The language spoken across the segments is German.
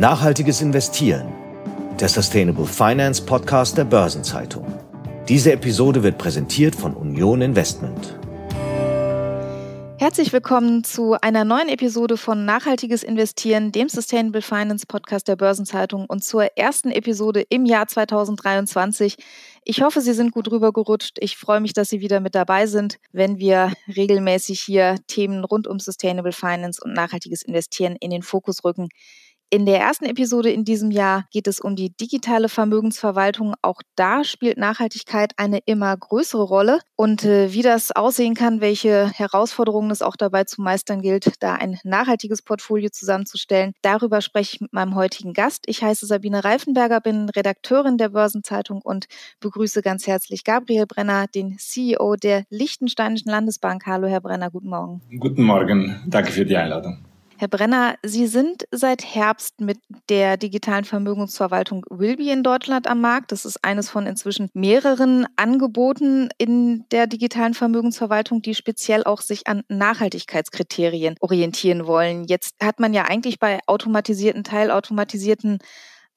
Nachhaltiges Investieren, der Sustainable Finance Podcast der Börsenzeitung. Diese Episode wird präsentiert von Union Investment. Herzlich willkommen zu einer neuen Episode von Nachhaltiges Investieren, dem Sustainable Finance Podcast der Börsenzeitung und zur ersten Episode im Jahr 2023. Ich hoffe, Sie sind gut rübergerutscht. Ich freue mich, dass Sie wieder mit dabei sind, wenn wir regelmäßig hier Themen rund um Sustainable Finance und nachhaltiges Investieren in den Fokus rücken. In der ersten Episode in diesem Jahr geht es um die digitale Vermögensverwaltung. Auch da spielt Nachhaltigkeit eine immer größere Rolle. Und äh, wie das aussehen kann, welche Herausforderungen es auch dabei zu meistern gilt, da ein nachhaltiges Portfolio zusammenzustellen, darüber spreche ich mit meinem heutigen Gast. Ich heiße Sabine Reifenberger, bin Redakteurin der Börsenzeitung und begrüße ganz herzlich Gabriel Brenner, den CEO der Liechtensteinischen Landesbank. Hallo, Herr Brenner, guten Morgen. Guten Morgen, danke für die Einladung. Herr Brenner, Sie sind seit Herbst mit der digitalen Vermögensverwaltung Wilby in Deutschland am Markt. Das ist eines von inzwischen mehreren Angeboten in der digitalen Vermögensverwaltung, die speziell auch sich an Nachhaltigkeitskriterien orientieren wollen. Jetzt hat man ja eigentlich bei automatisierten, teilautomatisierten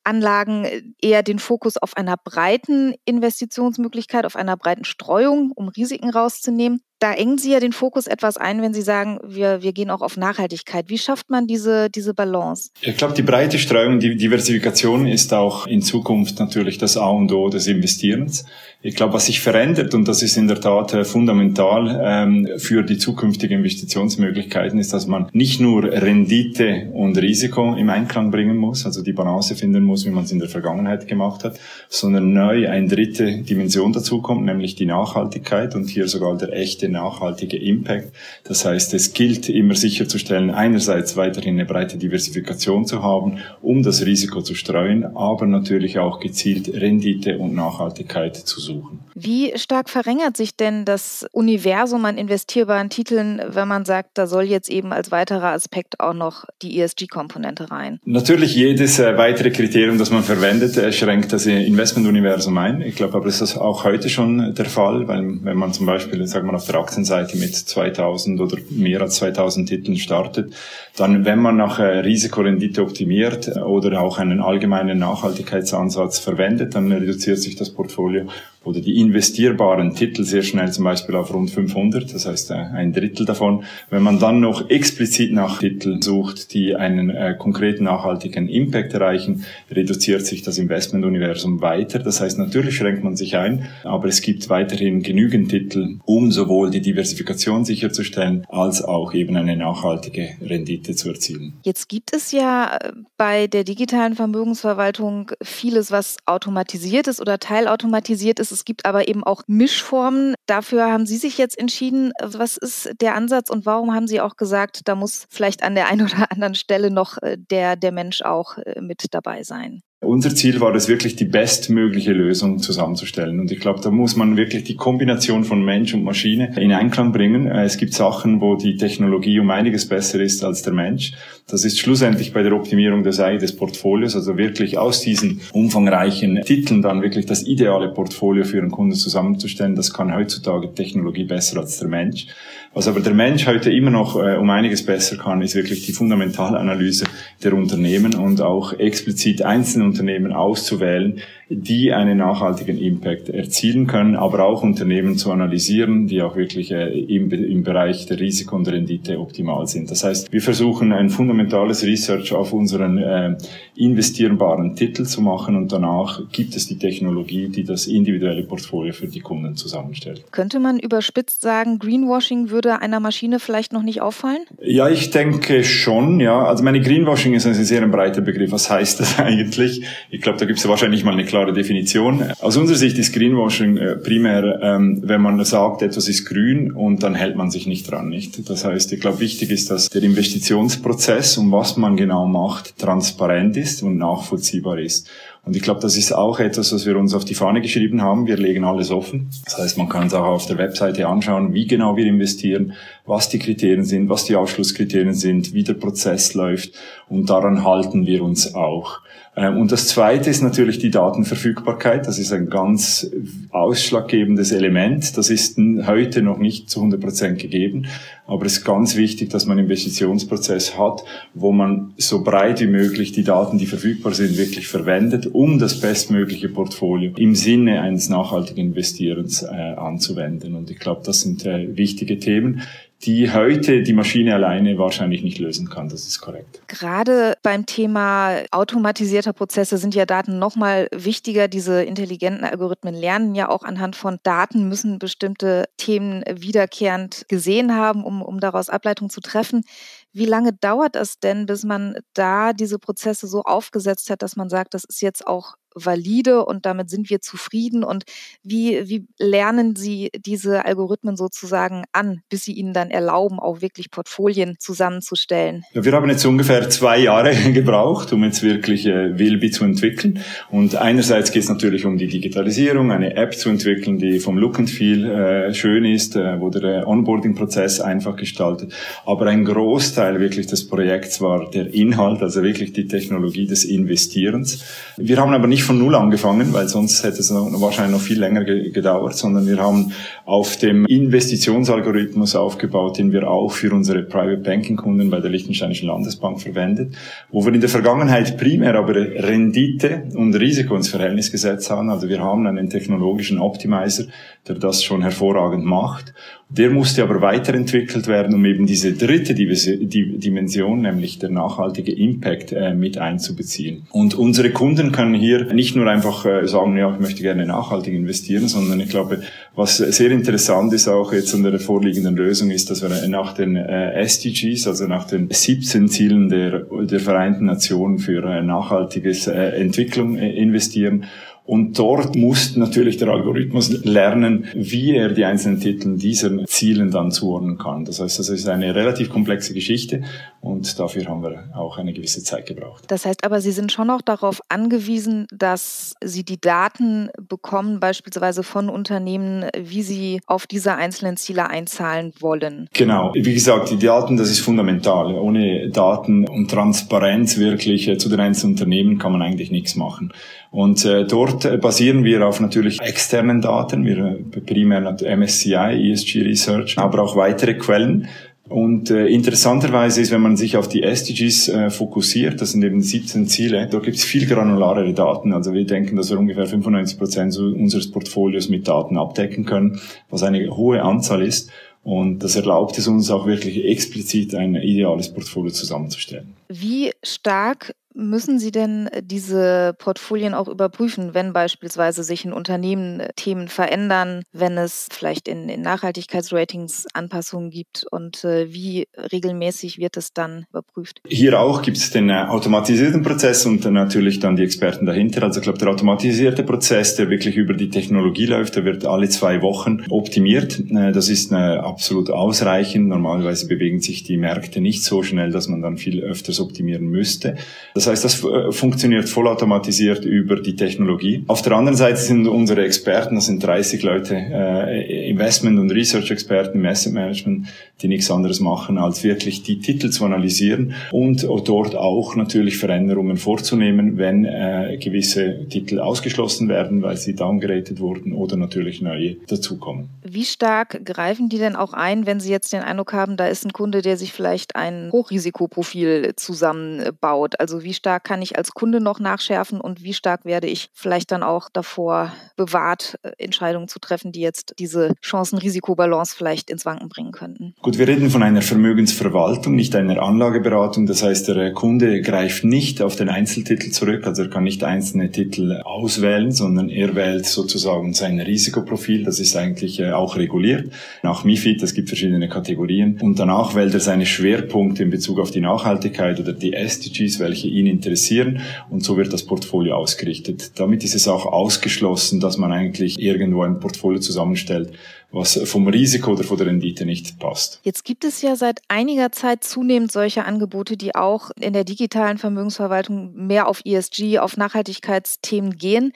Anlagen eher den Fokus auf einer breiten Investitionsmöglichkeit, auf einer breiten Streuung, um Risiken rauszunehmen da engen Sie ja den Fokus etwas ein, wenn Sie sagen, wir, wir gehen auch auf Nachhaltigkeit. Wie schafft man diese, diese Balance? Ich glaube, die breite Streuung, die Diversifikation ist auch in Zukunft natürlich das A und O des Investierens. Ich glaube, was sich verändert, und das ist in der Tat äh, fundamental ähm, für die zukünftigen Investitionsmöglichkeiten, ist, dass man nicht nur Rendite und Risiko im Einklang bringen muss, also die Balance finden muss, wie man es in der Vergangenheit gemacht hat, sondern neu eine dritte Dimension dazukommt, nämlich die Nachhaltigkeit und hier sogar der echte nachhaltige Impact. Das heißt, es gilt immer sicherzustellen, einerseits weiterhin eine breite Diversifikation zu haben, um das Risiko zu streuen, aber natürlich auch gezielt Rendite und Nachhaltigkeit zu suchen. Wie stark verringert sich denn das Universum an investierbaren Titeln, wenn man sagt, da soll jetzt eben als weiterer Aspekt auch noch die ESG-Komponente rein? Natürlich jedes äh, weitere Kriterium, das man verwendet, äh, schränkt das Investmentuniversum ein. Ich glaube aber, das ist auch heute schon der Fall, weil wenn man zum Beispiel, sagen wir, auf der Aktienseite mit 2000 oder mehr als 2000 Titeln startet, dann, wenn man nach äh, Risikorendite optimiert äh, oder auch einen allgemeinen Nachhaltigkeitsansatz verwendet, dann reduziert sich das Portfolio oder die investierbaren Titel sehr schnell zum Beispiel auf rund 500, das heißt äh, ein Drittel davon. Wenn man dann noch explizit nach Titeln sucht, die einen äh, konkreten nachhaltigen Impact erreichen, reduziert sich das Investmentuniversum weiter. Das heißt, natürlich schränkt man sich ein, aber es gibt weiterhin genügend Titel, um sowohl die Diversifikation sicherzustellen, als auch eben eine nachhaltige Rendite zu erzielen. Jetzt gibt es ja äh, bei der digitalen Vermögensverwaltung vieles, was automatisiert ist oder teilautomatisiert ist. Es gibt aber eben auch Mischformen. Dafür haben Sie sich jetzt entschieden. Was ist der Ansatz und warum haben Sie auch gesagt, da muss vielleicht an der einen oder anderen Stelle noch äh, der, der Mensch auch äh, mit dabei sein? Unser Ziel war es wirklich, die bestmögliche Lösung zusammenzustellen. Und ich glaube, da muss man wirklich die Kombination von Mensch und Maschine in Einklang bringen. Äh, es gibt Sachen, wo die Technologie um einiges besser ist als der Mensch. Das ist schlussendlich bei der Optimierung der Seite des Portfolios, also wirklich aus diesen umfangreichen Titeln dann wirklich das ideale Portfolio für einen Kunden zusammenzustellen. Das kann heutzutage Technologie besser als der Mensch. Was aber der Mensch heute immer noch äh, um einiges besser kann, ist wirklich die Fundamentalanalyse der Unternehmen und auch explizit einzelne Unternehmen auszuwählen, die einen nachhaltigen Impact erzielen können, aber auch Unternehmen zu analysieren, die auch wirklich äh, im, im Bereich der Risiko und Rendite optimal sind. Das heißt, wir versuchen ein fundamentales Research auf unseren äh, investierbaren Titel zu machen und danach gibt es die Technologie, die das individuelle Portfolio für die Kunden zusammenstellt. Könnte man überspitzt sagen, Greenwashing würde einer Maschine vielleicht noch nicht auffallen? Ja, ich denke schon, ja. Also meine Greenwashing ist ein sehr breiter Begriff. Was heißt das eigentlich? Ich glaube, da gibt es wahrscheinlich mal eine klare Definition. Aus unserer Sicht ist Greenwashing äh, primär, ähm, wenn man sagt, etwas ist grün und dann hält man sich nicht dran, nicht? Das heißt, ich glaube, wichtig ist, dass der Investitionsprozess und was man genau macht, transparent ist und nachvollziehbar ist. Und ich glaube, das ist auch etwas, was wir uns auf die Fahne geschrieben haben. Wir legen alles offen. Das heißt, man kann es auch auf der Webseite anschauen, wie genau wir investieren, was die Kriterien sind, was die Ausschlusskriterien sind, wie der Prozess läuft. Und daran halten wir uns auch. Ähm, und das Zweite ist natürlich die Datenverfügbarkeit. Das ist ein ganz ausschlaggebendes Element. Das ist heute noch nicht zu 100 Prozent gegeben. Aber es ist ganz wichtig, dass man einen Investitionsprozess hat, wo man so breit wie möglich die Daten, die verfügbar sind, wirklich verwendet, um das bestmögliche Portfolio im Sinne eines nachhaltigen Investierens äh, anzuwenden. Und ich glaube, das sind äh, wichtige Themen die heute die Maschine alleine wahrscheinlich nicht lösen kann. Das ist korrekt. Gerade beim Thema automatisierter Prozesse sind ja Daten nochmal wichtiger. Diese intelligenten Algorithmen lernen ja auch anhand von Daten, müssen bestimmte Themen wiederkehrend gesehen haben, um, um daraus Ableitung zu treffen. Wie lange dauert es denn, bis man da diese Prozesse so aufgesetzt hat, dass man sagt, das ist jetzt auch valide und damit sind wir zufrieden? Und wie, wie lernen Sie diese Algorithmen sozusagen an, bis sie Ihnen dann erlauben, auch wirklich Portfolien zusammenzustellen? Wir haben jetzt ungefähr zwei Jahre gebraucht, um jetzt wirklich äh, Wilby zu entwickeln. Und einerseits geht es natürlich um die Digitalisierung, eine App zu entwickeln, die vom Look and Feel äh, schön ist, äh, wo der äh, Onboarding-Prozess einfach gestaltet. Aber ein Großteil wirklich des Projekts war der Inhalt, also wirklich die Technologie des Investierens. Wir haben aber nicht von Null angefangen, weil sonst hätte es wahrscheinlich noch viel länger gedauert, sondern wir haben auf dem Investitionsalgorithmus aufgebaut, den wir auch für unsere Private Banking Kunden bei der Liechtensteinischen Landesbank verwendet, wo wir in der Vergangenheit primär aber Rendite und Risiko ins Verhältnis gesetzt haben. Also wir haben einen technologischen Optimizer, der das schon hervorragend macht. Der musste aber weiterentwickelt werden, um eben diese dritte Dimension, nämlich der nachhaltige Impact, äh, mit einzubeziehen. Und unsere Kunden können hier nicht nur einfach äh, sagen, ja, ich möchte gerne nachhaltig investieren, sondern ich glaube, was sehr interessant ist auch jetzt an der vorliegenden Lösung ist, dass wir nach den äh, SDGs, also nach den 17 Zielen der, der Vereinten Nationen für nachhaltiges Entwicklung investieren und dort muss natürlich der Algorithmus lernen, wie er die einzelnen Titel dieser Zielen dann zuordnen kann. Das heißt, das ist eine relativ komplexe Geschichte und dafür haben wir auch eine gewisse Zeit gebraucht. Das heißt aber, Sie sind schon auch darauf angewiesen, dass Sie die Daten bekommen, beispielsweise von Unternehmen, wie sie auf diese einzelnen Ziele einzahlen wollen. Genau. Wie gesagt, die Daten, das ist fundamental. Ohne Daten und Transparenz wirklich äh, zu den einzelnen Unternehmen kann man eigentlich nichts machen. Und äh, dort äh, basieren wir auf natürlich externen Daten, wir äh, primär MSCI, ESG Research, aber auch weitere Quellen. Und äh, interessanterweise ist, wenn man sich auf die SDGs äh, fokussiert, das sind eben 17 Ziele, da gibt es viel granularere Daten. Also wir denken, dass wir ungefähr 95 Prozent unseres Portfolios mit Daten abdecken können, was eine hohe Anzahl ist. Und das erlaubt es uns auch wirklich explizit ein ideales Portfolio zusammenzustellen. Wie stark müssen Sie denn äh, diese Portfolien auch überprüfen, wenn beispielsweise sich in Unternehmen äh, Themen verändern, wenn es vielleicht in, in Nachhaltigkeitsratings Anpassungen gibt und äh, wie regelmäßig wird es dann überprüft? Hier auch gibt es den automatisierten Prozess und natürlich dann die Experten dahinter. Also ich glaube, der automatisierte Prozess, der wirklich über die Technologie läuft, der wird alle zwei Wochen optimiert. Das ist absolut ausreichend. Normalerweise bewegen sich die Märkte nicht so schnell, dass man dann viel öfters optimieren müsste. Das das heißt, das äh, funktioniert vollautomatisiert über die Technologie. Auf der anderen Seite sind unsere Experten, das sind 30 Leute, äh, Investment- und Research-Experten im Asset Management, die nichts anderes machen, als wirklich die Titel zu analysieren und dort auch natürlich Veränderungen vorzunehmen, wenn äh, gewisse Titel ausgeschlossen werden, weil sie downgraded wurden oder natürlich neue dazukommen. Wie stark greifen die denn auch ein, wenn Sie jetzt den Eindruck haben, da ist ein Kunde, der sich vielleicht ein Hochrisikoprofil zusammenbaut? Also wie wie stark kann ich als Kunde noch nachschärfen und wie stark werde ich vielleicht dann auch davor bewahrt, äh, Entscheidungen zu treffen, die jetzt diese Chancen-Risikobalance vielleicht ins Wanken bringen könnten. Gut, wir reden von einer Vermögensverwaltung, nicht einer Anlageberatung. Das heißt, der Kunde greift nicht auf den Einzeltitel zurück, also er kann nicht einzelne Titel auswählen, sondern er wählt sozusagen sein Risikoprofil. Das ist eigentlich äh, auch reguliert nach MIFID. Es gibt verschiedene Kategorien. Und danach wählt er seine Schwerpunkte in Bezug auf die Nachhaltigkeit oder die SDGs, welche ihn ihn interessieren und so wird das Portfolio ausgerichtet. Damit ist es auch ausgeschlossen, dass man eigentlich irgendwo ein Portfolio zusammenstellt, was vom Risiko oder von der Rendite nicht passt. Jetzt gibt es ja seit einiger Zeit zunehmend solche Angebote, die auch in der digitalen Vermögensverwaltung mehr auf ESG, auf Nachhaltigkeitsthemen gehen.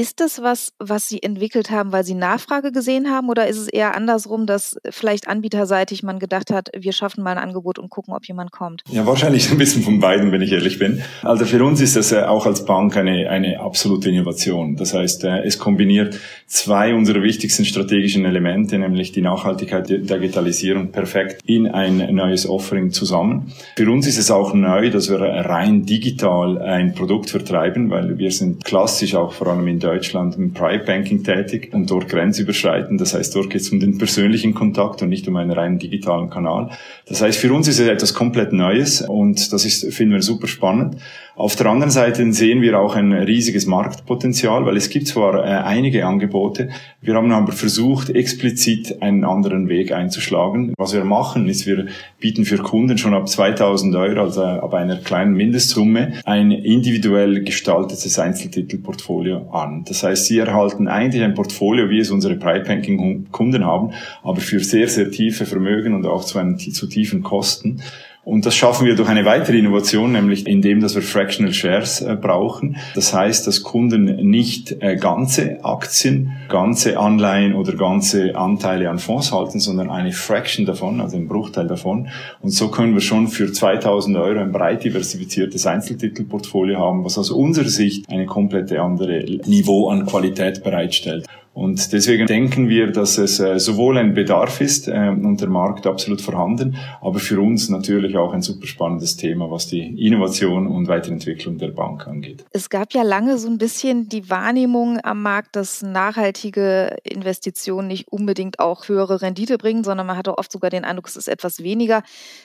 Ist das was, was Sie entwickelt haben, weil Sie Nachfrage gesehen haben oder ist es eher andersrum, dass vielleicht anbieterseitig man gedacht hat, wir schaffen mal ein Angebot und gucken, ob jemand kommt? Ja, wahrscheinlich ein bisschen von beiden, wenn ich ehrlich bin. Also für uns ist das auch als Bank eine, eine absolute Innovation. Das heißt, äh, es kombiniert zwei unserer wichtigsten strategischen Elemente, nämlich die Nachhaltigkeit der Digitalisierung perfekt in ein neues Offering zusammen. Für uns ist es auch neu, dass wir rein digital ein Produkt vertreiben, weil wir sind klassisch auch vor allem in Deutschland im Private Banking tätig und dort grenzüberschreitend. Das heißt, dort geht es um den persönlichen Kontakt und nicht um einen reinen digitalen Kanal. Das heißt, für uns ist es etwas komplett Neues und das ist, finden wir super spannend. Auf der anderen Seite sehen wir auch ein riesiges Marktpotenzial, weil es gibt zwar äh, einige Angebote, wir haben aber versucht, explizit einen anderen Weg einzuschlagen. Was wir machen, ist, wir bieten für Kunden schon ab 2000 Euro, also ab einer kleinen Mindestsumme, ein individuell gestaltetes Einzeltitelportfolio an. Das heißt, sie erhalten eigentlich ein Portfolio, wie es unsere Private Banking Kunden haben, aber für sehr, sehr tiefe Vermögen und auch zu, einen, zu tiefen Kosten. Und das schaffen wir durch eine weitere Innovation, nämlich indem, dass wir Fractional Shares äh, brauchen. Das heißt, dass Kunden nicht äh, ganze Aktien, ganze Anleihen oder ganze Anteile an Fonds halten, sondern eine Fraction davon, also einen Bruchteil davon. Und so können wir schon für 2000 Euro ein breit diversifiziertes Einzeltitelportfolio haben, was aus unserer Sicht eine komplette andere Niveau an Qualität bereitstellt. Und deswegen denken wir, dass es äh, sowohl ein Bedarf ist äh, und der Markt absolut vorhanden, aber für uns natürlich auch ein super spannendes Thema, was die Innovation und Weiterentwicklung der Bank angeht. Es gab ja lange so ein bisschen die Wahrnehmung am Markt, dass nachhaltige Investitionen nicht unbedingt auch höhere Rendite bringen, sondern man hatte oft sogar den Eindruck, es ist etwas weniger.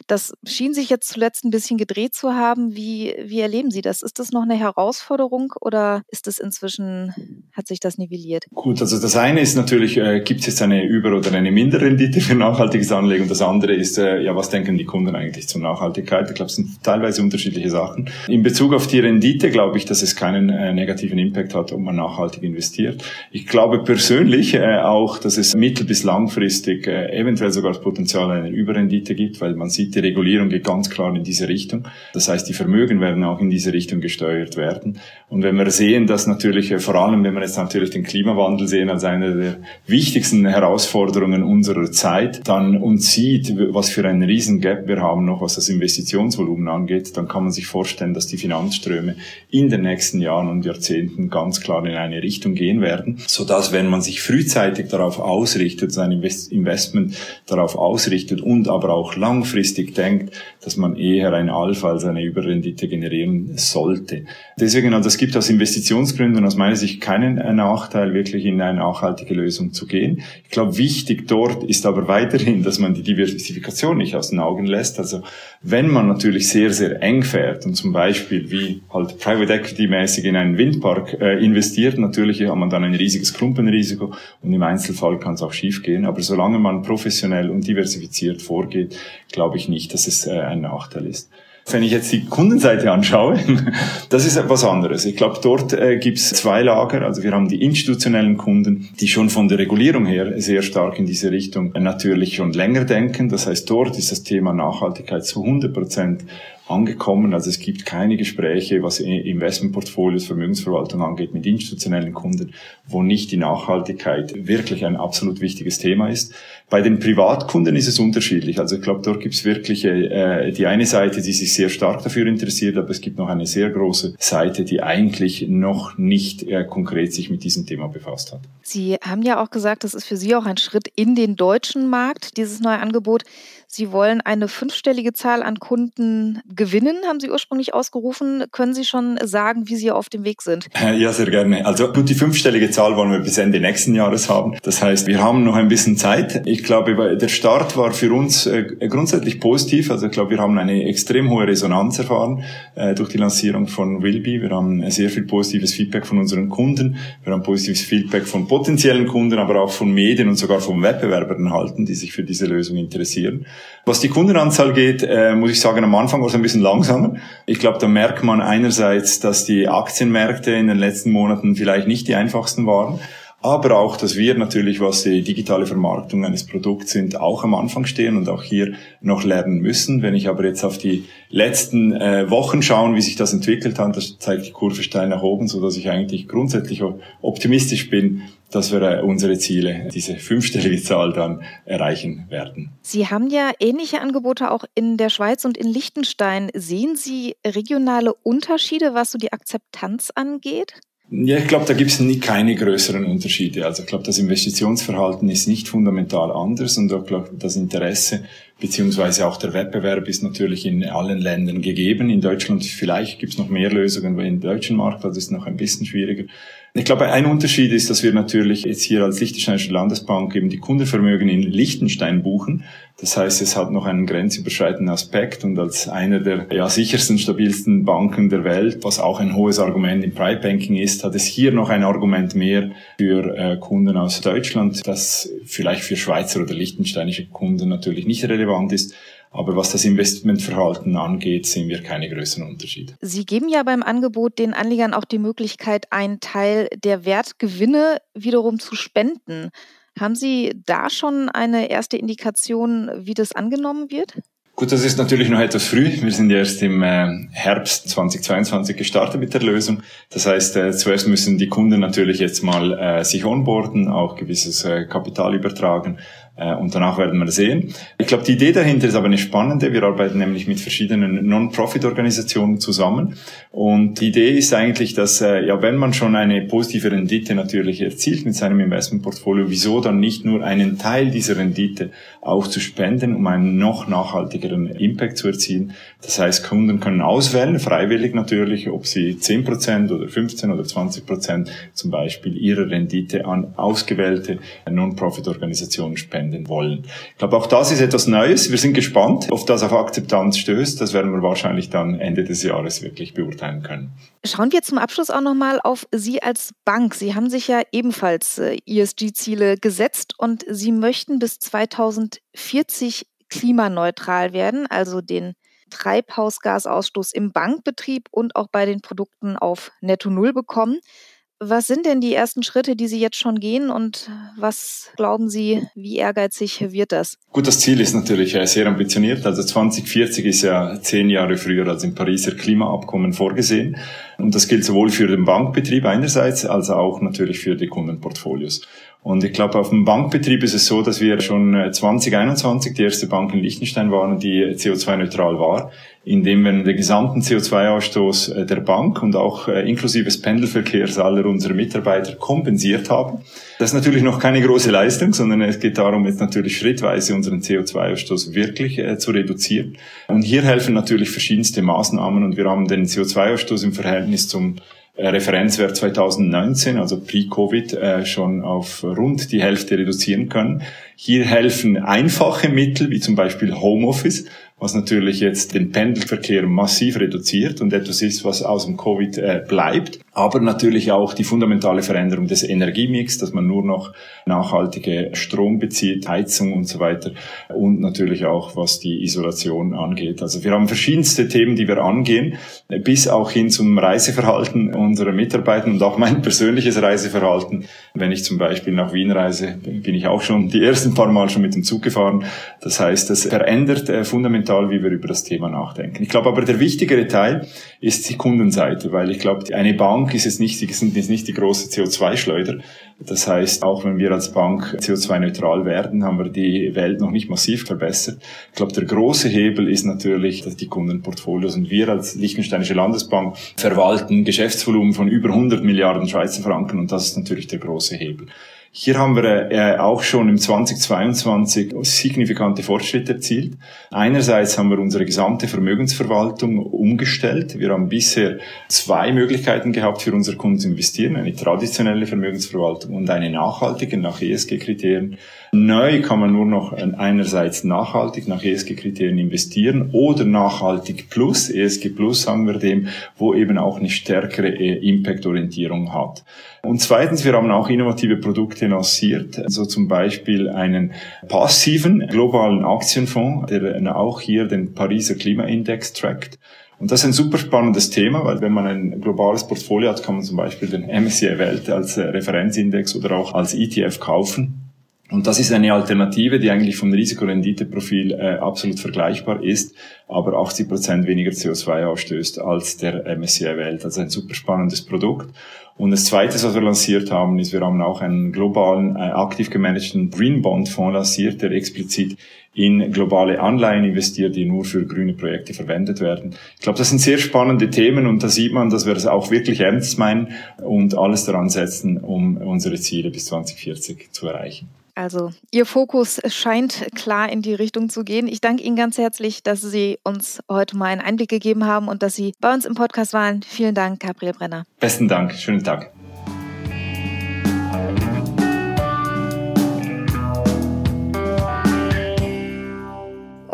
Das schien sich jetzt zuletzt ein bisschen gedreht zu haben. Wie, wie erleben Sie das? Ist das noch eine Herausforderung oder ist es inzwischen, hat sich das nivelliert? Gut, also das eine ist natürlich, äh, gibt es jetzt eine Über- oder eine Minderrendite für nachhaltiges Anlegen und das andere ist, äh, ja, was denken die Kunden eigentlich zur Nachhaltigkeit? Ich glaube, es sind teilweise unterschiedliche Sachen. In Bezug auf die Rendite glaube ich, dass es keinen äh, negativen Impact hat, ob man nachhaltig investiert. Ich glaube persönlich äh, auch, dass es mittel- bis langfristig äh, eventuell sogar das Potenzial einer Überrendite gibt, weil man sieht, die Regulierung geht ganz klar in diese Richtung. Das heißt, die Vermögen werden auch in diese Richtung gesteuert werden. Und wenn wir sehen, dass natürlich, äh, vor allem wenn wir jetzt natürlich den Klimawandel sehen, sehen als eine der wichtigsten Herausforderungen unserer Zeit, dann und sieht, was für einen riesen Gap wir haben noch, was das Investitionsvolumen angeht, dann kann man sich vorstellen, dass die Finanzströme in den nächsten Jahren und Jahrzehnten ganz klar in eine Richtung gehen werden, so dass wenn man sich frühzeitig darauf ausrichtet, sein Investment darauf ausrichtet und aber auch langfristig denkt, dass man eher ein Alpha als eine Überrendite generieren sollte. Deswegen, also es gibt aus Investitionsgründen aus meiner Sicht keinen Nachteil, wirklich in eine nachhaltige Lösung zu gehen. Ich glaube, wichtig dort ist aber weiterhin, dass man die Diversifikation nicht aus den Augen lässt. Also wenn man natürlich sehr, sehr eng fährt und zum Beispiel wie halt Private Equity mäßig in einen Windpark äh, investiert, natürlich hat man dann ein riesiges Klumpenrisiko und im Einzelfall kann es auch schief gehen. Aber solange man professionell und diversifiziert vorgeht, glaube ich nicht, dass es äh, ein Nachteil ist. Wenn ich jetzt die Kundenseite anschaue, das ist etwas anderes. Ich glaube, dort äh, gibt es zwei Lager. Also wir haben die institutionellen Kunden, die schon von der Regulierung her sehr stark in diese Richtung natürlich schon länger denken. Das heißt, dort ist das Thema Nachhaltigkeit zu 100 Prozent angekommen. Also es gibt keine Gespräche, was Investmentportfolios, Vermögensverwaltung angeht, mit institutionellen Kunden, wo nicht die Nachhaltigkeit wirklich ein absolut wichtiges Thema ist. Bei den Privatkunden ist es unterschiedlich. Also ich glaube, dort gibt es wirklich äh, die eine Seite, die sich sehr stark dafür interessiert, aber es gibt noch eine sehr große Seite, die eigentlich noch nicht äh, konkret sich mit diesem Thema befasst hat. Sie haben ja auch gesagt, das ist für Sie auch ein Schritt in den deutschen Markt, dieses neue Angebot. Sie wollen eine fünfstellige Zahl an Kunden gewinnen, haben Sie ursprünglich ausgerufen. Können Sie schon sagen, wie Sie auf dem Weg sind? Ja, sehr gerne. Also gut, die fünfstellige Zahl wollen wir bis Ende nächsten Jahres haben. Das heißt, wir haben noch ein bisschen Zeit. Ich glaube, der Start war für uns äh, grundsätzlich positiv. Also ich glaube, wir haben eine extrem hohe Resonanz erfahren äh, durch die Lancierung von Wilby. Wir haben sehr viel positives Feedback von unseren Kunden. Wir haben positives Feedback von potenziellen Kunden, aber auch von Medien und sogar von Wettbewerbern erhalten, die sich für diese Lösung interessieren. Was die Kundenanzahl geht, äh, muss ich sagen, am Anfang war es ein bisschen langsamer. Ich glaube, da merkt man einerseits, dass die Aktienmärkte in den letzten Monaten vielleicht nicht die einfachsten waren. Aber auch, dass wir natürlich, was die digitale Vermarktung eines Produkts sind, auch am Anfang stehen und auch hier noch lernen müssen. Wenn ich aber jetzt auf die letzten äh, Wochen schaue, wie sich das entwickelt hat, das zeigt die Kurve steil nach oben, so dass ich eigentlich grundsätzlich optimistisch bin, dass wir äh, unsere Ziele, diese fünfstellige Zahl dann erreichen werden. Sie haben ja ähnliche Angebote auch in der Schweiz und in Liechtenstein. Sehen Sie regionale Unterschiede, was so die Akzeptanz angeht? Ja, ich glaube, da gibt es keine größeren Unterschiede. Also ich glaube, das Investitionsverhalten ist nicht fundamental anders und auch glaub, das Interesse beziehungsweise auch der Wettbewerb ist natürlich in allen Ländern gegeben. In Deutschland vielleicht gibt es noch mehr Lösungen, weil im deutschen Markt das ist noch ein bisschen schwieriger. Ich glaube, ein Unterschied ist, dass wir natürlich jetzt hier als Liechtensteinische Landesbank eben die Kundenvermögen in Liechtenstein buchen. Das heißt, es hat noch einen grenzüberschreitenden Aspekt und als einer der ja, sichersten, stabilsten Banken der Welt, was auch ein hohes Argument im Private Banking ist, hat es hier noch ein Argument mehr für äh, Kunden aus Deutschland, das vielleicht für Schweizer oder liechtensteinische Kunden natürlich nicht relevant ist. Aber was das Investmentverhalten angeht, sehen wir keine größeren Unterschiede. Sie geben ja beim Angebot den Anlegern auch die Möglichkeit, einen Teil der Wertgewinne wiederum zu spenden. Haben Sie da schon eine erste Indikation, wie das angenommen wird? Gut, das ist natürlich noch etwas früh. Wir sind erst im äh, Herbst 2022 gestartet mit der Lösung. Das heißt, äh, zuerst müssen die Kunden natürlich jetzt mal äh, sich onboarden, auch gewisses Kapital übertragen und danach werden wir sehen. Ich glaube, die Idee dahinter ist aber eine spannende. Wir arbeiten nämlich mit verschiedenen Non-Profit-Organisationen zusammen. Und die Idee ist eigentlich, dass, äh, ja, wenn man schon eine positive Rendite natürlich erzielt mit seinem Investmentportfolio, wieso dann nicht nur einen Teil dieser Rendite auch zu spenden, um einen noch nachhaltigeren Impact zu erzielen. Das heißt, Kunden können auswählen, freiwillig natürlich, ob sie 10% oder 15 oder 20% zum Beispiel ihrer Rendite an ausgewählte Non-Profit-Organisationen spenden verwenden wollen. Ich glaube, auch das ist etwas Neues. Wir sind gespannt, ob das auf Akzeptanz stößt. Das werden wir wahrscheinlich dann Ende des Jahres wirklich beurteilen können. Schauen wir zum Abschluss auch nochmal auf Sie als Bank. Sie haben sich ja ebenfalls äh, ESG-Ziele gesetzt und Sie möchten bis 2040 klimaneutral werden, also den Treibhausgasausstoß im Bankbetrieb und auch bei den Produkten auf Netto Null bekommen. Was sind denn die ersten Schritte, die Sie jetzt schon gehen und was glauben Sie, wie ehrgeizig wird das? Gut, das Ziel ist natürlich äh, sehr ambitioniert. Also 2040 ist ja zehn Jahre früher als im Pariser Klimaabkommen vorgesehen. Und das gilt sowohl für den Bankbetrieb einerseits als auch natürlich für die Kundenportfolios. Und ich glaube, auf dem Bankbetrieb ist es so, dass wir schon 2021 äh, die erste Bank in Liechtenstein waren, die CO2-neutral war, indem wir den gesamten CO2-Ausstoß äh, der Bank und auch äh, inklusive des Pendelverkehrs aller unserer Mitarbeiter kompensiert haben. Das ist natürlich noch keine große Leistung, sondern es geht darum, jetzt natürlich schrittweise unseren CO2-Ausstoß wirklich äh, zu reduzieren. Und hier helfen natürlich verschiedenste Maßnahmen und wir haben den CO2-Ausstoß im Verhältnis zum Referenzwert 2019, also pre-Covid, schon auf rund die Hälfte reduzieren können. Hier helfen einfache Mittel, wie zum Beispiel Homeoffice, was natürlich jetzt den Pendelverkehr massiv reduziert und etwas ist, was aus dem Covid äh, bleibt. Aber natürlich auch die fundamentale Veränderung des Energiemix, dass man nur noch nachhaltige Strom bezieht, Heizung und so weiter. Und natürlich auch, was die Isolation angeht. Also wir haben verschiedenste Themen, die wir angehen, bis auch hin zum Reiseverhalten unserer Mitarbeiter und auch mein persönliches Reiseverhalten. Wenn ich zum Beispiel nach Wien reise, bin ich auch schon die ersten paar Mal schon mit dem Zug gefahren. Das heißt, es verändert äh, fundamental wie wir über das Thema nachdenken. Ich glaube aber, der wichtigere Teil ist die Kundenseite, weil ich glaube, eine Bank ist jetzt nicht, ist nicht die große CO2-Schleuder. Das heißt, auch wenn wir als Bank CO2-neutral werden, haben wir die Welt noch nicht massiv verbessert. Ich glaube, der große Hebel ist natürlich die Kundenportfolios und wir als Liechtensteinische Landesbank verwalten Geschäftsvolumen von über 100 Milliarden Schweizer Franken und das ist natürlich der große Hebel. Hier haben wir äh, auch schon im 2022 signifikante Fortschritte erzielt. Einerseits haben wir unsere gesamte Vermögensverwaltung umgestellt. Wir haben bisher zwei Möglichkeiten gehabt, für unsere Kunden zu investieren. Eine traditionelle Vermögensverwaltung und eine nachhaltige nach ESG-Kriterien. Neu kann man nur noch einerseits nachhaltig nach ESG-Kriterien investieren oder nachhaltig plus. ESG plus haben wir dem, wo eben auch eine stärkere äh, Impact-Orientierung hat. Und zweitens, wir haben auch innovative Produkte lanciert, so zum Beispiel einen passiven globalen Aktienfonds, der auch hier den Pariser Klimaindex trackt Und das ist ein super spannendes Thema, weil wenn man ein globales Portfolio hat, kann man zum Beispiel den MSCI Welt als äh, Referenzindex oder auch als ETF kaufen. Und das ist eine Alternative, die eigentlich vom Risikorenditeprofil äh, absolut vergleichbar ist, aber 80 Prozent weniger CO2 ausstößt als der MSCI Welt. Also ein super spannendes Produkt. Und das Zweite, was wir lanciert haben, ist, wir haben auch einen globalen, äh, aktiv gemanagten Green Bond Fonds lanciert, der explizit in globale Anleihen investiert, die nur für grüne Projekte verwendet werden. Ich glaube, das sind sehr spannende Themen und da sieht man, dass wir es auch wirklich ernst meinen und alles daran setzen, um unsere Ziele bis 2040 zu erreichen. Also Ihr Fokus scheint klar in die Richtung zu gehen. Ich danke Ihnen ganz herzlich, dass Sie uns heute mal einen Einblick gegeben haben und dass Sie bei uns im Podcast waren. Vielen Dank, Gabriel Brenner. Besten Dank. Schönen Tag.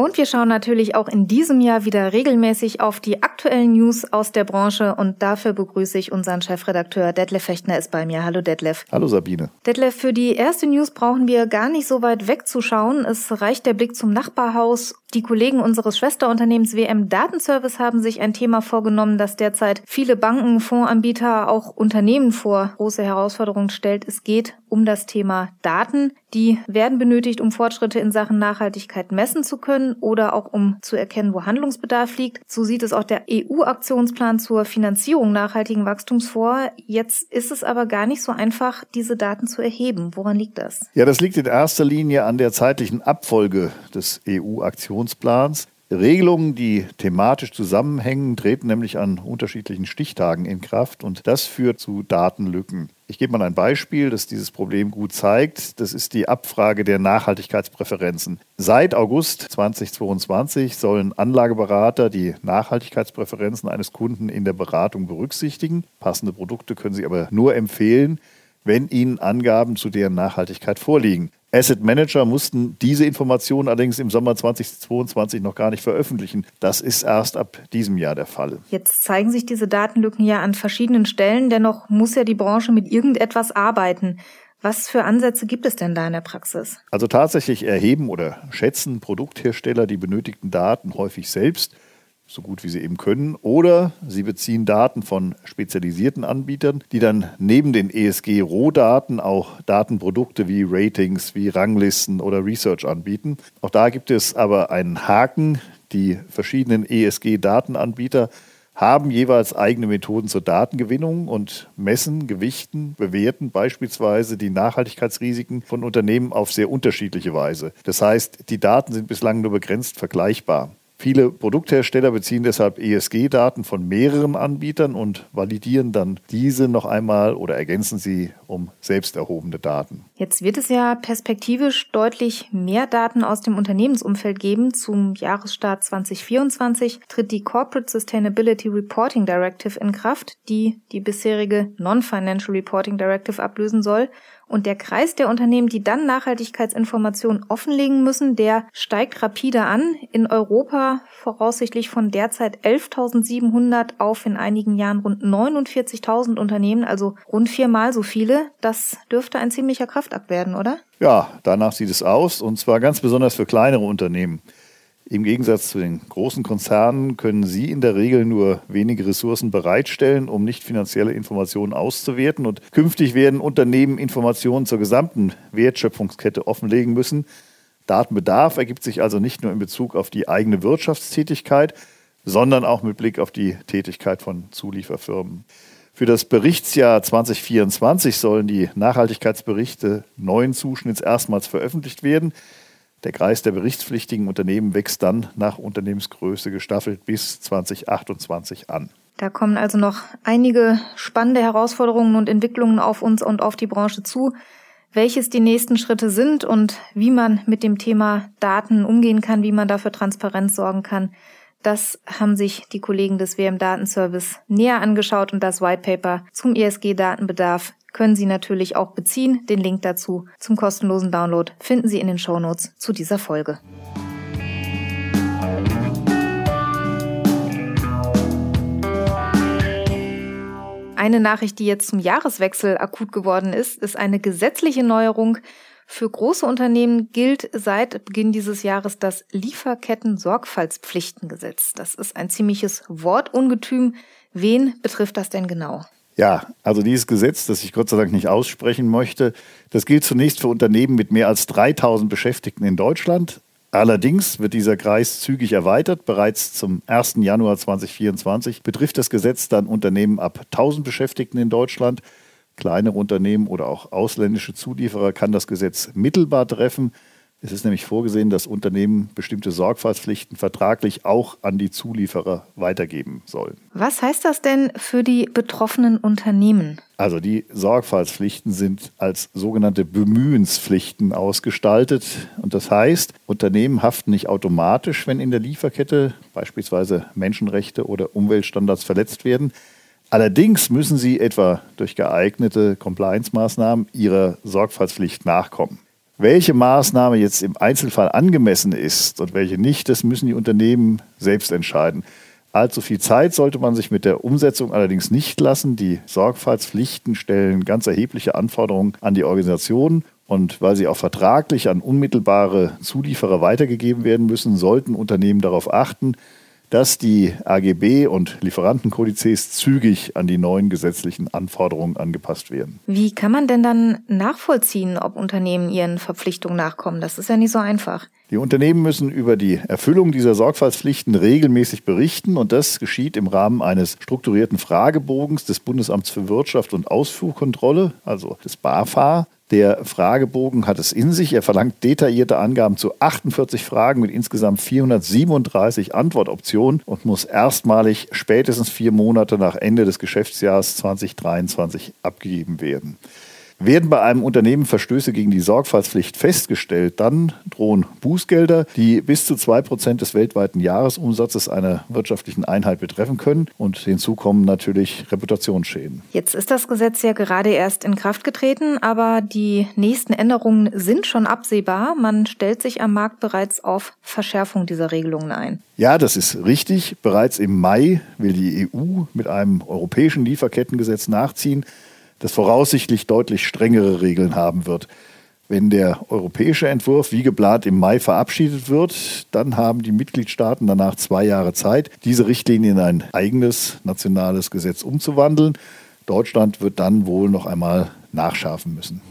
Und wir schauen natürlich auch in diesem Jahr wieder regelmäßig auf die aktuellen News aus der Branche und dafür begrüße ich unseren Chefredakteur Detlef Fechtner ist bei mir. Hallo Detlef. Hallo Sabine. Detlef, für die erste News brauchen wir gar nicht so weit wegzuschauen. Es reicht der Blick zum Nachbarhaus. Die Kollegen unseres Schwesterunternehmens WM Datenservice haben sich ein Thema vorgenommen, das derzeit viele Banken, Fondsanbieter, auch Unternehmen vor große Herausforderungen stellt. Es geht um das Thema Daten. Die werden benötigt, um Fortschritte in Sachen Nachhaltigkeit messen zu können oder auch um zu erkennen, wo Handlungsbedarf liegt. So sieht es auch der EU-Aktionsplan zur Finanzierung nachhaltigen Wachstums vor. Jetzt ist es aber gar nicht so einfach, diese Daten zu erheben. Woran liegt das? Ja, das liegt in erster Linie an der zeitlichen Abfolge des EU-Aktionsplans. Regelungen, die thematisch zusammenhängen, treten nämlich an unterschiedlichen Stichtagen in Kraft und das führt zu Datenlücken. Ich gebe mal ein Beispiel, das dieses Problem gut zeigt. Das ist die Abfrage der Nachhaltigkeitspräferenzen. Seit August 2022 sollen Anlageberater die Nachhaltigkeitspräferenzen eines Kunden in der Beratung berücksichtigen. Passende Produkte können sie aber nur empfehlen, wenn ihnen Angaben zu deren Nachhaltigkeit vorliegen. Asset Manager mussten diese Informationen allerdings im Sommer 2022 noch gar nicht veröffentlichen. Das ist erst ab diesem Jahr der Fall. Jetzt zeigen sich diese Datenlücken ja an verschiedenen Stellen. Dennoch muss ja die Branche mit irgendetwas arbeiten. Was für Ansätze gibt es denn da in der Praxis? Also tatsächlich erheben oder schätzen Produkthersteller die benötigten Daten häufig selbst so gut wie sie eben können, oder sie beziehen Daten von spezialisierten Anbietern, die dann neben den ESG-Rohdaten auch Datenprodukte wie Ratings, wie Ranglisten oder Research anbieten. Auch da gibt es aber einen Haken. Die verschiedenen ESG-Datenanbieter haben jeweils eigene Methoden zur Datengewinnung und messen, gewichten, bewerten beispielsweise die Nachhaltigkeitsrisiken von Unternehmen auf sehr unterschiedliche Weise. Das heißt, die Daten sind bislang nur begrenzt vergleichbar. Viele Produkthersteller beziehen deshalb ESG-Daten von mehreren Anbietern und validieren dann diese noch einmal oder ergänzen sie um selbst erhobene Daten. Jetzt wird es ja perspektivisch deutlich mehr Daten aus dem Unternehmensumfeld geben. Zum Jahresstart 2024 tritt die Corporate Sustainability Reporting Directive in Kraft, die die bisherige Non-Financial Reporting Directive ablösen soll. Und der Kreis der Unternehmen, die dann Nachhaltigkeitsinformationen offenlegen müssen, der steigt rapide an. In Europa voraussichtlich von derzeit 11.700 auf in einigen Jahren rund 49.000 Unternehmen, also rund viermal so viele. Das dürfte ein ziemlicher Kraftakt werden, oder? Ja, danach sieht es aus und zwar ganz besonders für kleinere Unternehmen. Im Gegensatz zu den großen Konzernen können Sie in der Regel nur wenige Ressourcen bereitstellen, um nicht finanzielle Informationen auszuwerten. Und künftig werden Unternehmen Informationen zur gesamten Wertschöpfungskette offenlegen müssen. Datenbedarf ergibt sich also nicht nur in Bezug auf die eigene Wirtschaftstätigkeit, sondern auch mit Blick auf die Tätigkeit von Zulieferfirmen. Für das Berichtsjahr 2024 sollen die Nachhaltigkeitsberichte neuen Zuschnitts erstmals veröffentlicht werden. Der Kreis der berichtspflichtigen Unternehmen wächst dann nach Unternehmensgröße gestaffelt bis 2028 an. Da kommen also noch einige spannende Herausforderungen und Entwicklungen auf uns und auf die Branche zu. Welches die nächsten Schritte sind und wie man mit dem Thema Daten umgehen kann, wie man dafür Transparenz sorgen kann, das haben sich die Kollegen des WM Datenservice näher angeschaut und das White Paper zum ESG-Datenbedarf können Sie natürlich auch beziehen. Den Link dazu zum kostenlosen Download finden Sie in den Shownotes zu dieser Folge. Eine Nachricht, die jetzt zum Jahreswechsel akut geworden ist, ist eine gesetzliche Neuerung Für große Unternehmen gilt seit Beginn dieses Jahres das Lieferketten-Sorgfaltspflichtengesetz. Das ist ein ziemliches Wortungetüm. Wen betrifft das denn genau? Ja, also dieses Gesetz, das ich Gott sei Dank nicht aussprechen möchte, das gilt zunächst für Unternehmen mit mehr als 3000 Beschäftigten in Deutschland. Allerdings wird dieser Kreis zügig erweitert. Bereits zum 1. Januar 2024 betrifft das Gesetz dann Unternehmen ab 1000 Beschäftigten in Deutschland. Kleinere Unternehmen oder auch ausländische Zulieferer kann das Gesetz mittelbar treffen. Es ist nämlich vorgesehen, dass Unternehmen bestimmte Sorgfaltspflichten vertraglich auch an die Zulieferer weitergeben sollen. Was heißt das denn für die betroffenen Unternehmen? Also die Sorgfaltspflichten sind als sogenannte Bemühenspflichten ausgestaltet. Und das heißt, Unternehmen haften nicht automatisch, wenn in der Lieferkette beispielsweise Menschenrechte oder Umweltstandards verletzt werden. Allerdings müssen sie etwa durch geeignete Compliance-Maßnahmen ihrer Sorgfaltspflicht nachkommen. Welche Maßnahme jetzt im Einzelfall angemessen ist und welche nicht, das müssen die Unternehmen selbst entscheiden. Allzu viel Zeit sollte man sich mit der Umsetzung allerdings nicht lassen. Die Sorgfaltspflichten stellen ganz erhebliche Anforderungen an die Organisation. Und weil sie auch vertraglich an unmittelbare Zulieferer weitergegeben werden müssen, sollten Unternehmen darauf achten, dass die AGB und Lieferantenkodizes zügig an die neuen gesetzlichen Anforderungen angepasst werden. Wie kann man denn dann nachvollziehen, ob Unternehmen ihren Verpflichtungen nachkommen? Das ist ja nicht so einfach. Die Unternehmen müssen über die Erfüllung dieser Sorgfaltspflichten regelmäßig berichten und das geschieht im Rahmen eines strukturierten Fragebogens des Bundesamts für Wirtschaft und Ausfuhrkontrolle, also des BAFA. Der Fragebogen hat es in sich. Er verlangt detaillierte Angaben zu 48 Fragen mit insgesamt 437 Antwortoptionen und muss erstmalig spätestens vier Monate nach Ende des Geschäftsjahres 2023 abgegeben werden. Werden bei einem Unternehmen Verstöße gegen die Sorgfaltspflicht festgestellt, dann drohen Bußgelder, die bis zu 2% des weltweiten Jahresumsatzes einer wirtschaftlichen Einheit betreffen können. Und hinzu kommen natürlich Reputationsschäden. Jetzt ist das Gesetz ja gerade erst in Kraft getreten, aber die nächsten Änderungen sind schon absehbar. Man stellt sich am Markt bereits auf Verschärfung dieser Regelungen ein. Ja, das ist richtig. Bereits im Mai will die EU mit einem europäischen Lieferkettengesetz nachziehen das voraussichtlich deutlich strengere Regeln haben wird. Wenn der europäische Entwurf wie geplant im Mai verabschiedet wird, dann haben die Mitgliedstaaten danach zwei Jahre Zeit, diese Richtlinie in ein eigenes nationales Gesetz umzuwandeln. Deutschland wird dann wohl noch einmal nachschärfen müssen.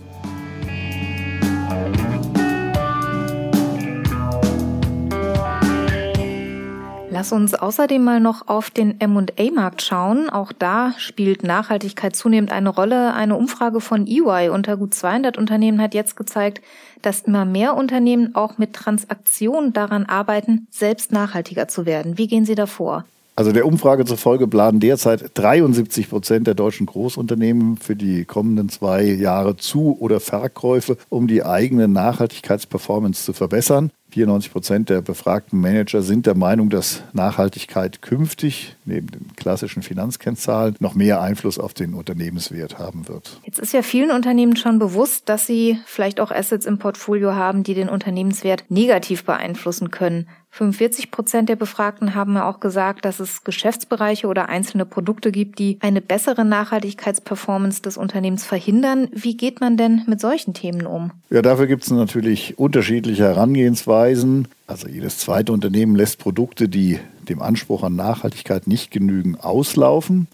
Lass uns außerdem mal noch auf den M&A-Markt schauen. Auch da spielt Nachhaltigkeit zunehmend eine Rolle. Eine Umfrage von EY unter gut 200 Unternehmen hat jetzt gezeigt, dass immer mehr Unternehmen auch mit Transaktionen daran arbeiten, selbst nachhaltiger zu werden. Wie gehen Sie da vor? Also der Umfrage zufolge planen derzeit 73 Prozent der deutschen Großunternehmen für die kommenden zwei Jahre Zu- oder Verkäufe, um die eigene Nachhaltigkeitsperformance zu verbessern. 94 Prozent der befragten Manager sind der Meinung, dass Nachhaltigkeit künftig neben den klassischen Finanzkennzahlen noch mehr Einfluss auf den Unternehmenswert haben wird. Jetzt ist ja vielen Unternehmen schon bewusst, dass sie vielleicht auch Assets im Portfolio haben, die den Unternehmenswert negativ beeinflussen können. 45 Prozent der Befragten haben auch gesagt, dass es Geschäftsbereiche oder einzelne Produkte gibt, die eine bessere Nachhaltigkeitsperformance des Unternehmens verhindern. Wie geht man denn mit solchen Themen um? Ja, dafür gibt es natürlich unterschiedliche Herangehensweisen. Also jedes zweite Unternehmen lässt Produkte, die dem Anspruch an Nachhaltigkeit nicht genügen, auslaufen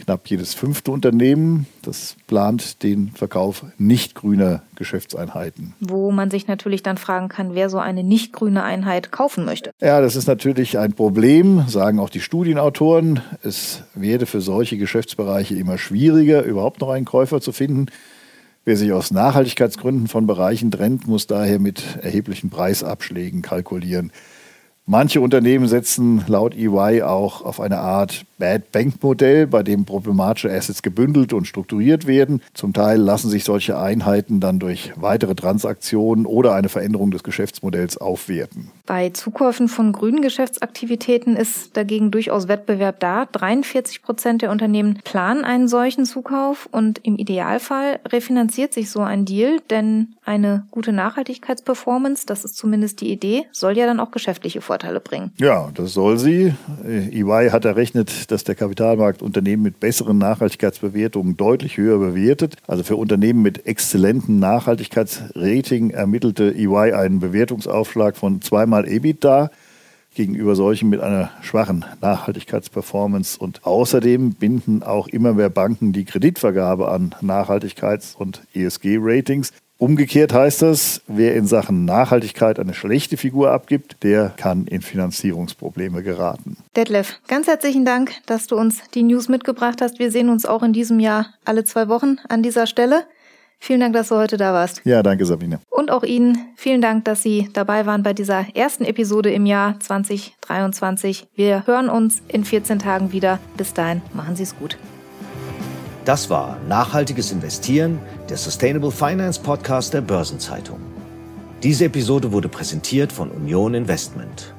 knapp jedes fünfte Unternehmen, das plant den Verkauf nicht grüner Geschäftseinheiten. Wo man sich natürlich dann fragen kann, wer so eine nicht grüne Einheit kaufen möchte. Ja, das ist natürlich ein Problem, sagen auch die Studienautoren. Es werde für solche Geschäftsbereiche immer schwieriger, überhaupt noch einen Käufer zu finden. Wer sich aus Nachhaltigkeitsgründen von Bereichen trennt, muss daher mit erheblichen Preisabschlägen kalkulieren. Manche Unternehmen setzen laut EY auch auf eine Art Bad Bank Modell, bei dem problematische Assets gebündelt und strukturiert werden. Zum Teil lassen sich solche Einheiten dann durch weitere Transaktionen oder eine Veränderung des Geschäftsmodells aufwerten. Bei Zukäufen von grünen Geschäftsaktivitäten ist dagegen durchaus Wettbewerb da. 43 Prozent der Unternehmen planen einen solchen Zukauf und im Idealfall refinanziert sich so ein Deal, denn eine gute Nachhaltigkeitsperformance, das ist zumindest die Idee, soll ja dann auch geschäftliche Vorteile bringen. Ja, das soll sie. EY hat errechnet, dass der Kapitalmarkt Unternehmen mit besseren Nachhaltigkeitsbewertungen deutlich höher bewertet. Also für Unternehmen mit exzellentem Nachhaltigkeitsrating ermittelte EY einen Bewertungsaufschlag von zweimal EBITDA gegenüber solchen mit einer schwachen Nachhaltigkeitsperformance. Und außerdem binden auch immer mehr Banken die Kreditvergabe an Nachhaltigkeits- und ESG-Ratings. Umgekehrt heißt das, wer in Sachen Nachhaltigkeit eine schlechte Figur abgibt, der kann in Finanzierungsprobleme geraten. Detlef, ganz herzlichen Dank, dass du uns die News mitgebracht hast. Wir sehen uns auch in diesem Jahr alle zwei Wochen an dieser Stelle. Vielen Dank, dass du heute da warst. Ja, danke, Sabine. Und auch Ihnen vielen Dank, dass Sie dabei waren bei dieser ersten Episode im Jahr 2023. Wir hören uns in 14 Tagen wieder. Bis dahin, machen Sie es gut. Das war Nachhaltiges Investieren, der Sustainable Finance Podcast der Börsenzeitung. Diese Episode wurde präsentiert von Union Investment.